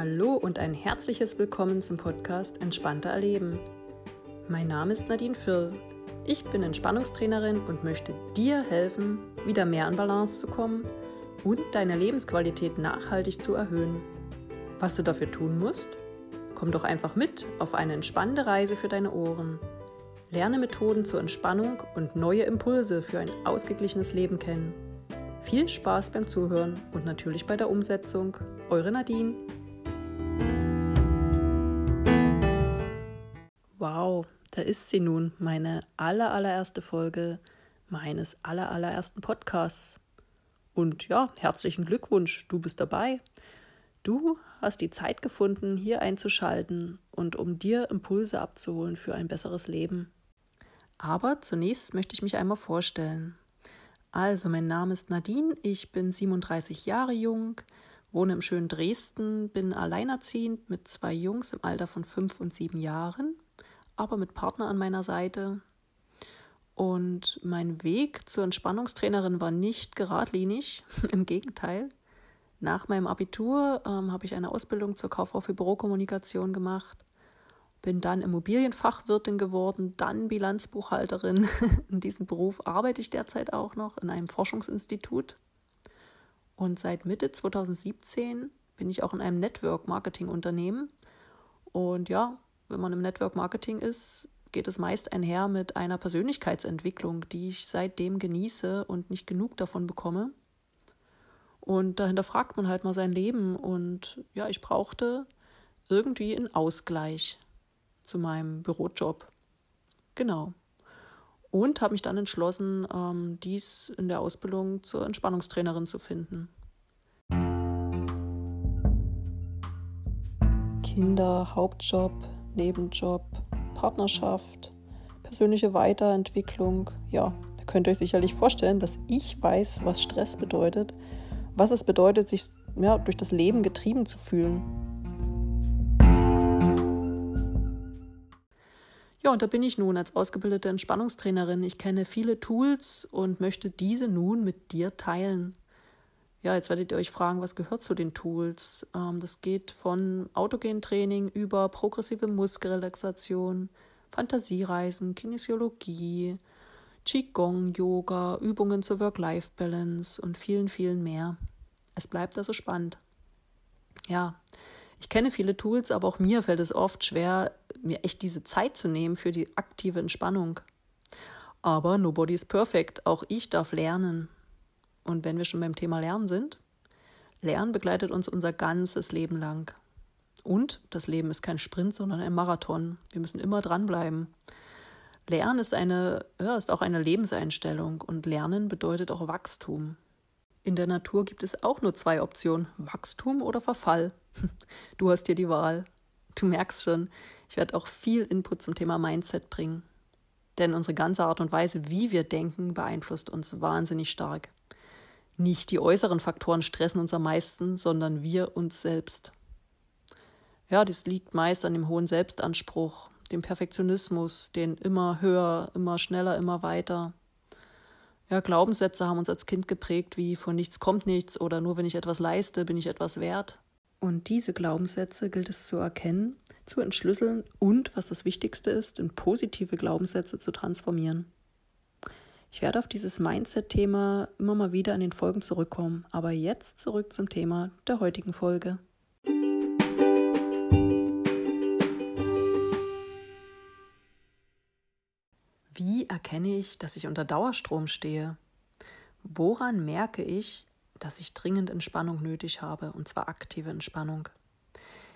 Hallo und ein herzliches Willkommen zum Podcast Entspannter Erleben. Mein Name ist Nadine Firl. Ich bin Entspannungstrainerin und möchte dir helfen, wieder mehr an Balance zu kommen und deine Lebensqualität nachhaltig zu erhöhen. Was du dafür tun musst? Komm doch einfach mit auf eine entspannende Reise für deine Ohren. Lerne Methoden zur Entspannung und neue Impulse für ein ausgeglichenes Leben kennen. Viel Spaß beim Zuhören und natürlich bei der Umsetzung. Eure Nadine. Da ist sie nun, meine aller, allererste Folge meines aller, allerersten Podcasts. Und ja, herzlichen Glückwunsch, du bist dabei. Du hast die Zeit gefunden, hier einzuschalten und um dir Impulse abzuholen für ein besseres Leben. Aber zunächst möchte ich mich einmal vorstellen. Also, mein Name ist Nadine, ich bin 37 Jahre jung, wohne im schönen Dresden, bin alleinerziehend mit zwei Jungs im Alter von fünf und sieben Jahren aber mit Partner an meiner Seite. Und mein Weg zur Entspannungstrainerin war nicht geradlinig, im Gegenteil. Nach meinem Abitur ähm, habe ich eine Ausbildung zur Kauffrau für Bürokommunikation gemacht, bin dann Immobilienfachwirtin geworden, dann Bilanzbuchhalterin. In diesem Beruf arbeite ich derzeit auch noch in einem Forschungsinstitut. Und seit Mitte 2017 bin ich auch in einem Network-Marketing-Unternehmen. Und ja, wenn man im Network Marketing ist, geht es meist einher mit einer Persönlichkeitsentwicklung, die ich seitdem genieße und nicht genug davon bekomme. Und dahinter fragt man halt mal sein Leben. Und ja, ich brauchte irgendwie einen Ausgleich zu meinem Bürojob. Genau. Und habe mich dann entschlossen, ähm, dies in der Ausbildung zur Entspannungstrainerin zu finden. Kinder, Hauptjob, Nebenjob, Partnerschaft, persönliche Weiterentwicklung. Ja, da könnt ihr euch sicherlich vorstellen, dass ich weiß, was Stress bedeutet, was es bedeutet, sich ja, durch das Leben getrieben zu fühlen. Ja, und da bin ich nun als ausgebildete Entspannungstrainerin. Ich kenne viele Tools und möchte diese nun mit dir teilen. Ja, jetzt werdet ihr euch fragen, was gehört zu den Tools? Ähm, das geht von Autogentraining über progressive Muskelrelaxation, Fantasiereisen, Kinesiologie, Qigong, Yoga, Übungen zur Work-Life-Balance und vielen, vielen mehr. Es bleibt also spannend. Ja, ich kenne viele Tools, aber auch mir fällt es oft schwer, mir echt diese Zeit zu nehmen für die aktive Entspannung. Aber nobody is perfect. Auch ich darf lernen. Und wenn wir schon beim Thema Lernen sind, Lernen begleitet uns unser ganzes Leben lang. Und das Leben ist kein Sprint, sondern ein Marathon. Wir müssen immer dranbleiben. Lernen ist, eine, ja, ist auch eine Lebenseinstellung und Lernen bedeutet auch Wachstum. In der Natur gibt es auch nur zwei Optionen, Wachstum oder Verfall. Du hast hier die Wahl. Du merkst schon, ich werde auch viel Input zum Thema Mindset bringen. Denn unsere ganze Art und Weise, wie wir denken, beeinflusst uns wahnsinnig stark. Nicht die äußeren Faktoren stressen uns am meisten, sondern wir uns selbst. Ja, das liegt meist an dem hohen Selbstanspruch, dem Perfektionismus, den immer höher, immer schneller, immer weiter. Ja, Glaubenssätze haben uns als Kind geprägt, wie von nichts kommt nichts oder nur wenn ich etwas leiste, bin ich etwas wert. Und diese Glaubenssätze gilt es zu erkennen, zu entschlüsseln und, was das Wichtigste ist, in positive Glaubenssätze zu transformieren. Ich werde auf dieses Mindset-Thema immer mal wieder in den Folgen zurückkommen, aber jetzt zurück zum Thema der heutigen Folge. Wie erkenne ich, dass ich unter Dauerstrom stehe? Woran merke ich, dass ich dringend Entspannung nötig habe, und zwar aktive Entspannung?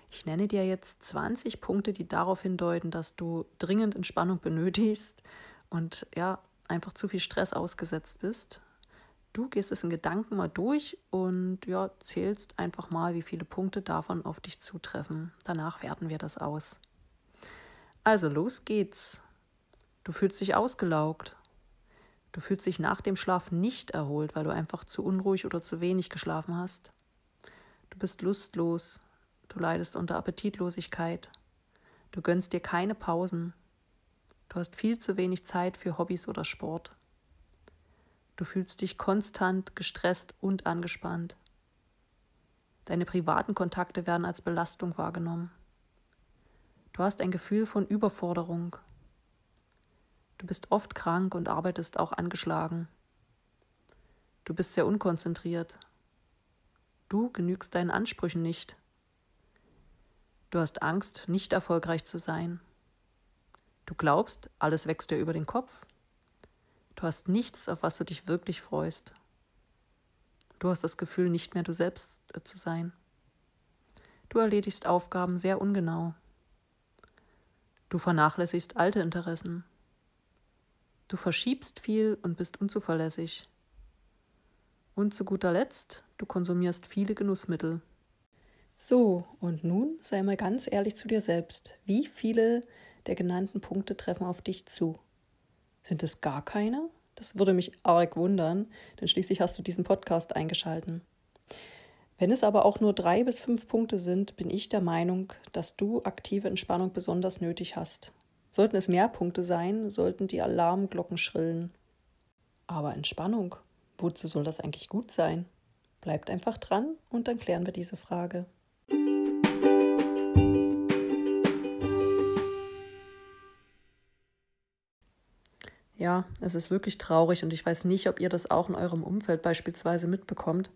Ich nenne dir jetzt 20 Punkte, die darauf hindeuten, dass du dringend Entspannung benötigst. Und ja, einfach zu viel Stress ausgesetzt bist. Du gehst es in Gedanken mal durch und ja, zählst einfach mal, wie viele Punkte davon auf dich zutreffen. Danach werten wir das aus. Also los geht's. Du fühlst dich ausgelaugt. Du fühlst dich nach dem Schlaf nicht erholt, weil du einfach zu unruhig oder zu wenig geschlafen hast. Du bist lustlos. Du leidest unter Appetitlosigkeit. Du gönnst dir keine Pausen. Du hast viel zu wenig Zeit für Hobbys oder Sport. Du fühlst dich konstant gestresst und angespannt. Deine privaten Kontakte werden als Belastung wahrgenommen. Du hast ein Gefühl von Überforderung. Du bist oft krank und arbeitest auch angeschlagen. Du bist sehr unkonzentriert. Du genügst deinen Ansprüchen nicht. Du hast Angst, nicht erfolgreich zu sein. Du glaubst, alles wächst dir über den Kopf. Du hast nichts, auf was du dich wirklich freust. Du hast das Gefühl, nicht mehr du selbst äh, zu sein. Du erledigst Aufgaben sehr ungenau. Du vernachlässigst alte Interessen. Du verschiebst viel und bist unzuverlässig. Und zu guter Letzt, du konsumierst viele Genussmittel. So, und nun sei mal ganz ehrlich zu dir selbst. Wie viele der genannten Punkte treffen auf dich zu? Sind es gar keine? Das würde mich arg wundern, denn schließlich hast du diesen Podcast eingeschalten. Wenn es aber auch nur drei bis fünf Punkte sind, bin ich der Meinung, dass du aktive Entspannung besonders nötig hast. Sollten es mehr Punkte sein, sollten die Alarmglocken schrillen. Aber Entspannung, wozu soll das eigentlich gut sein? Bleibt einfach dran und dann klären wir diese Frage. Ja, es ist wirklich traurig und ich weiß nicht, ob ihr das auch in eurem Umfeld beispielsweise mitbekommt.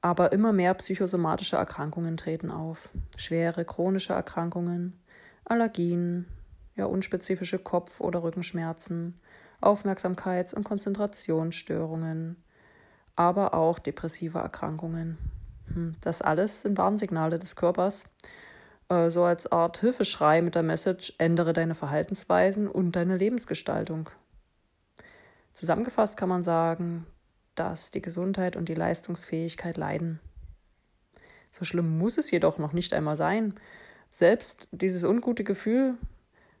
Aber immer mehr psychosomatische Erkrankungen treten auf. Schwere chronische Erkrankungen, Allergien, ja, unspezifische Kopf- oder Rückenschmerzen, Aufmerksamkeits- und Konzentrationsstörungen, aber auch depressive Erkrankungen. Hm, das alles sind Warnsignale des Körpers, äh, so als Art Hilfeschrei mit der Message, ändere deine Verhaltensweisen und deine Lebensgestaltung. Zusammengefasst kann man sagen, dass die Gesundheit und die Leistungsfähigkeit leiden. So schlimm muss es jedoch noch nicht einmal sein. Selbst dieses ungute Gefühl,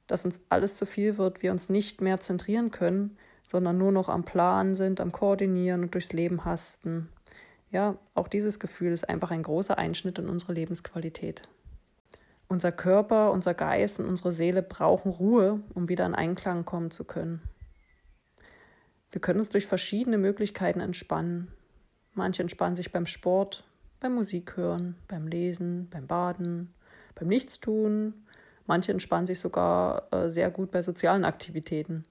dass uns alles zu viel wird, wir uns nicht mehr zentrieren können, sondern nur noch am Plan sind, am Koordinieren und durchs Leben hasten. Ja, auch dieses Gefühl ist einfach ein großer Einschnitt in unsere Lebensqualität. Unser Körper, unser Geist und unsere Seele brauchen Ruhe, um wieder in Einklang kommen zu können. Wir können uns durch verschiedene Möglichkeiten entspannen. Manche entspannen sich beim Sport, beim Musik hören, beim Lesen, beim Baden, beim Nichtstun. Manche entspannen sich sogar äh, sehr gut bei sozialen Aktivitäten.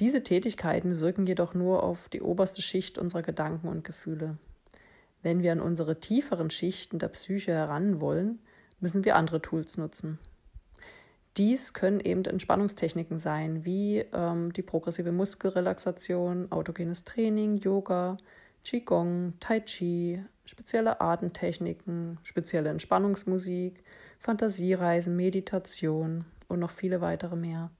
Diese Tätigkeiten wirken jedoch nur auf die oberste Schicht unserer Gedanken und Gefühle. Wenn wir an unsere tieferen Schichten der Psyche heran wollen, müssen wir andere Tools nutzen. Dies können eben Entspannungstechniken sein, wie ähm, die progressive Muskelrelaxation, autogenes Training, Yoga, Qigong, Tai Chi, spezielle Atemtechniken, spezielle Entspannungsmusik, Fantasiereisen, Meditation und noch viele weitere mehr.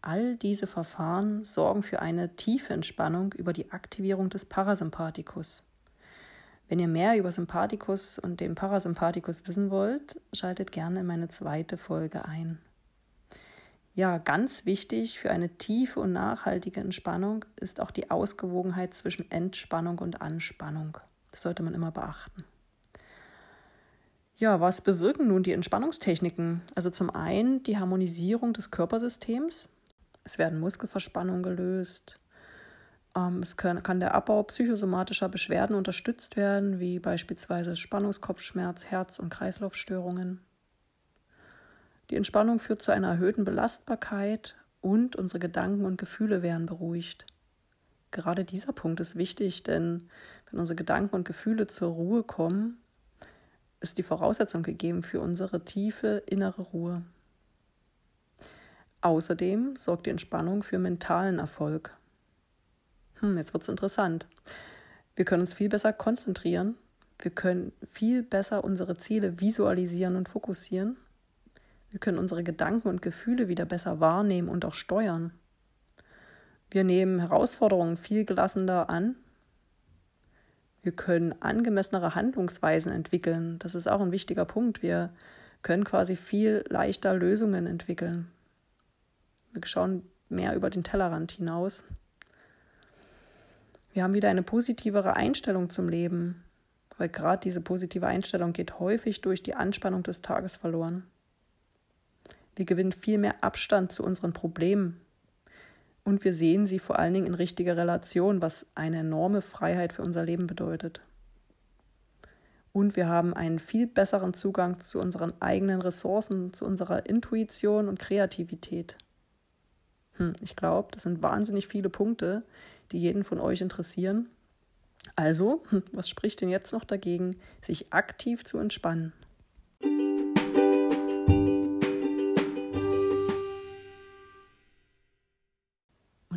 All diese Verfahren sorgen für eine tiefe Entspannung über die Aktivierung des Parasympathikus. Wenn ihr mehr über Sympathikus und den Parasympathikus wissen wollt, schaltet gerne in meine zweite Folge ein. Ja, ganz wichtig für eine tiefe und nachhaltige Entspannung ist auch die Ausgewogenheit zwischen Entspannung und Anspannung. Das sollte man immer beachten. Ja, was bewirken nun die Entspannungstechniken? Also zum einen die Harmonisierung des Körpersystems. Es werden Muskelverspannungen gelöst. Ähm, es kann der Abbau psychosomatischer Beschwerden unterstützt werden, wie beispielsweise Spannungskopfschmerz, Herz- und Kreislaufstörungen. Die Entspannung führt zu einer erhöhten Belastbarkeit und unsere Gedanken und Gefühle werden beruhigt. Gerade dieser Punkt ist wichtig, denn wenn unsere Gedanken und Gefühle zur Ruhe kommen, ist die Voraussetzung gegeben für unsere tiefe innere Ruhe. Außerdem sorgt die Entspannung für mentalen Erfolg. Hm, jetzt wird es interessant. Wir können uns viel besser konzentrieren, wir können viel besser unsere Ziele visualisieren und fokussieren wir können unsere Gedanken und Gefühle wieder besser wahrnehmen und auch steuern. Wir nehmen Herausforderungen viel gelassener an. Wir können angemessenere Handlungsweisen entwickeln. Das ist auch ein wichtiger Punkt. Wir können quasi viel leichter Lösungen entwickeln. Wir schauen mehr über den Tellerrand hinaus. Wir haben wieder eine positivere Einstellung zum Leben, weil gerade diese positive Einstellung geht häufig durch die Anspannung des Tages verloren. Wir gewinnen viel mehr Abstand zu unseren Problemen. Und wir sehen sie vor allen Dingen in richtiger Relation, was eine enorme Freiheit für unser Leben bedeutet. und wir haben einen viel besseren Zugang zu unseren eigenen Ressourcen, zu unserer Intuition und Kreativität. Hm, ich glaube, das sind wahnsinnig viele Punkte, die jeden von euch interessieren. Also, hm, was spricht denn jetzt noch dagegen, sich aktiv zu entspannen?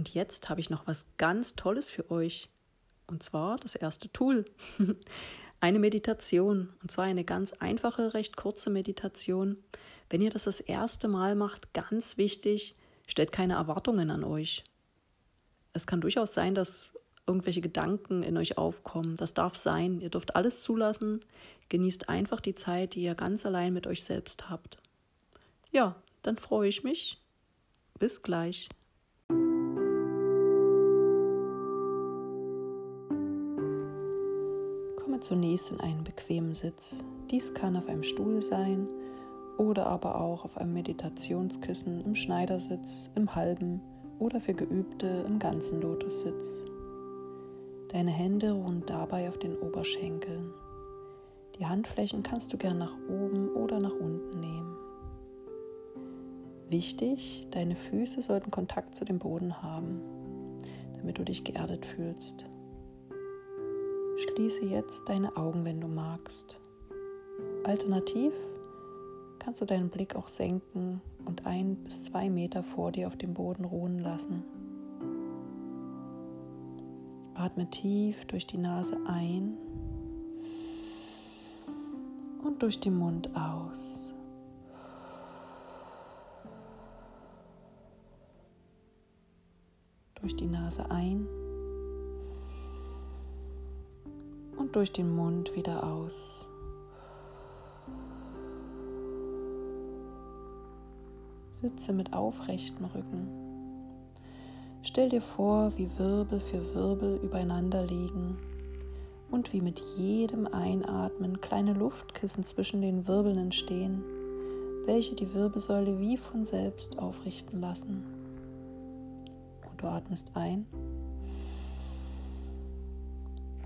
Und jetzt habe ich noch was ganz Tolles für euch. Und zwar das erste Tool. Eine Meditation. Und zwar eine ganz einfache, recht kurze Meditation. Wenn ihr das das erste Mal macht, ganz wichtig, stellt keine Erwartungen an euch. Es kann durchaus sein, dass irgendwelche Gedanken in euch aufkommen. Das darf sein. Ihr dürft alles zulassen. Genießt einfach die Zeit, die ihr ganz allein mit euch selbst habt. Ja, dann freue ich mich. Bis gleich. Zunächst in einen bequemen Sitz. Dies kann auf einem Stuhl sein oder aber auch auf einem Meditationskissen im Schneidersitz, im halben oder für Geübte im ganzen Lotussitz. Deine Hände ruhen dabei auf den Oberschenkeln. Die Handflächen kannst du gern nach oben oder nach unten nehmen. Wichtig, deine Füße sollten Kontakt zu dem Boden haben, damit du dich geerdet fühlst. Schließe jetzt deine Augen, wenn du magst. Alternativ kannst du deinen Blick auch senken und ein bis zwei Meter vor dir auf dem Boden ruhen lassen. Atme tief durch die Nase ein und durch den Mund aus. Durch die Nase ein und durch den Mund wieder aus. Sitze mit aufrechten Rücken. Stell dir vor, wie Wirbel für Wirbel übereinander liegen und wie mit jedem Einatmen kleine Luftkissen zwischen den Wirbeln entstehen, welche die Wirbelsäule wie von selbst aufrichten lassen. Und du atmest ein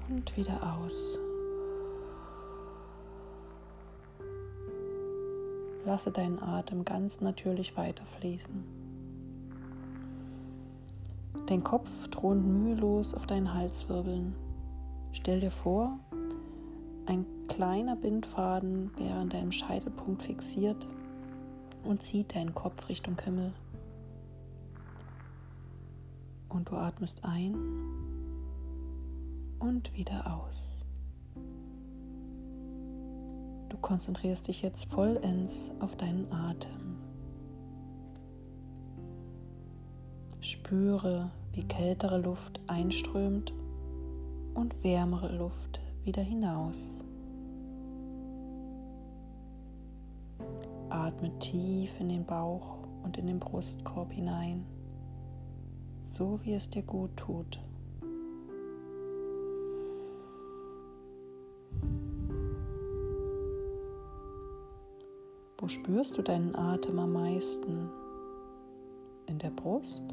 und wieder aus. Lasse deinen Atem ganz natürlich weiterfließen. Dein Kopf thront mühelos auf deinen Halswirbeln. Stell dir vor, ein kleiner Bindfaden wäre an deinem Scheitelpunkt fixiert und zieht deinen Kopf Richtung Himmel. Und du atmest ein und wieder aus. Du konzentrierst dich jetzt vollends auf deinen Atem. Spüre, wie kältere Luft einströmt und wärmere Luft wieder hinaus. Atme tief in den Bauch und in den Brustkorb hinein, so wie es dir gut tut. Wo spürst du deinen Atem am meisten? In der Brust?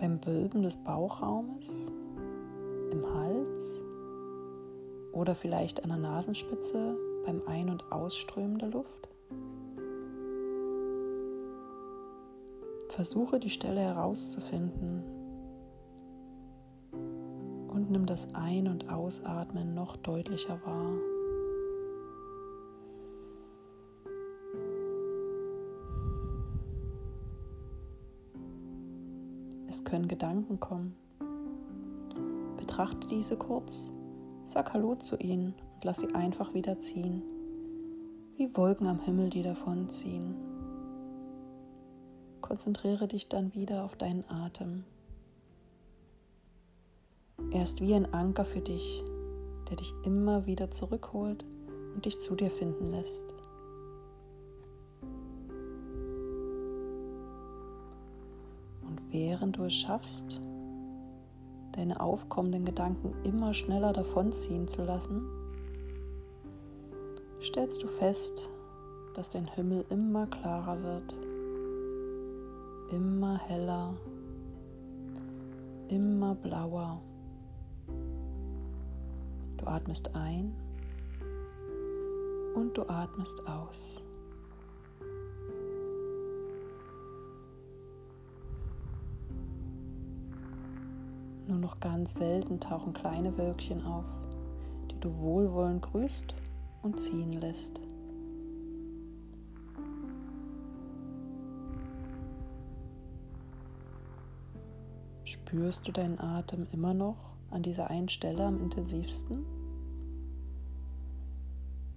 beim Wölben des Bauchraumes, im Hals oder vielleicht an der Nasenspitze beim Ein- und Ausströmen der Luft? Versuche die Stelle herauszufinden und nimm das Ein- und Ausatmen noch deutlicher wahr. Gedanken kommen. Betrachte diese kurz, sag Hallo zu ihnen und lass sie einfach wieder ziehen, wie Wolken am Himmel, die davonziehen. Konzentriere dich dann wieder auf deinen Atem. Er ist wie ein Anker für dich, der dich immer wieder zurückholt und dich zu dir finden lässt. Während du es schaffst, deine aufkommenden Gedanken immer schneller davonziehen zu lassen, stellst du fest, dass dein Himmel immer klarer wird, immer heller, immer blauer. Du atmest ein und du atmest aus. Nur noch ganz selten tauchen kleine Wölkchen auf, die du wohlwollend grüßt und ziehen lässt. Spürst du deinen Atem immer noch an dieser einen Stelle am intensivsten?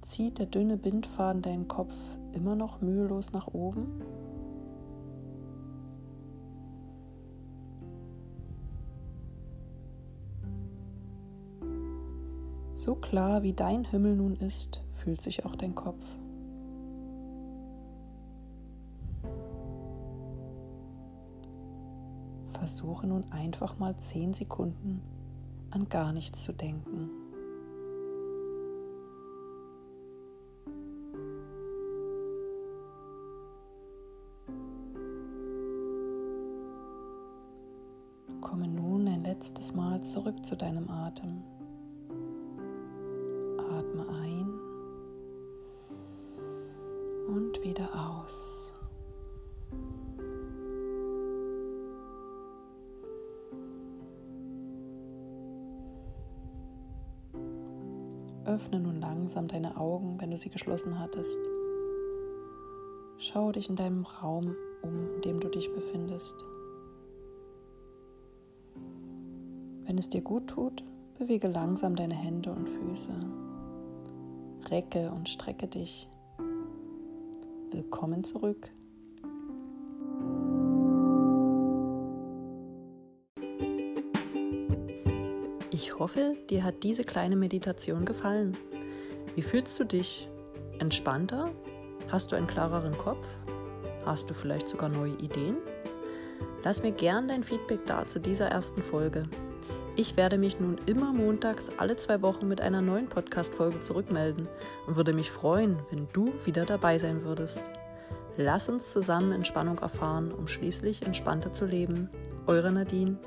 Zieht der dünne Bindfaden deinen Kopf immer noch mühelos nach oben? So klar wie dein Himmel nun ist, fühlt sich auch dein Kopf. Versuche nun einfach mal zehn Sekunden an gar nichts zu denken. Komme nun ein letztes Mal zurück zu deinem Atem. Öffne nun langsam deine Augen, wenn du sie geschlossen hattest. Schau dich in deinem Raum um, in dem du dich befindest. Wenn es dir gut tut, bewege langsam deine Hände und Füße. Recke und strecke dich. Willkommen zurück. Ich hoffe, dir hat diese kleine Meditation gefallen. Wie fühlst du dich? Entspannter? Hast du einen klareren Kopf? Hast du vielleicht sogar neue Ideen? Lass mir gern dein Feedback da zu dieser ersten Folge. Ich werde mich nun immer montags alle zwei Wochen mit einer neuen Podcast-Folge zurückmelden und würde mich freuen, wenn du wieder dabei sein würdest. Lass uns zusammen Entspannung erfahren, um schließlich entspannter zu leben. Eure Nadine.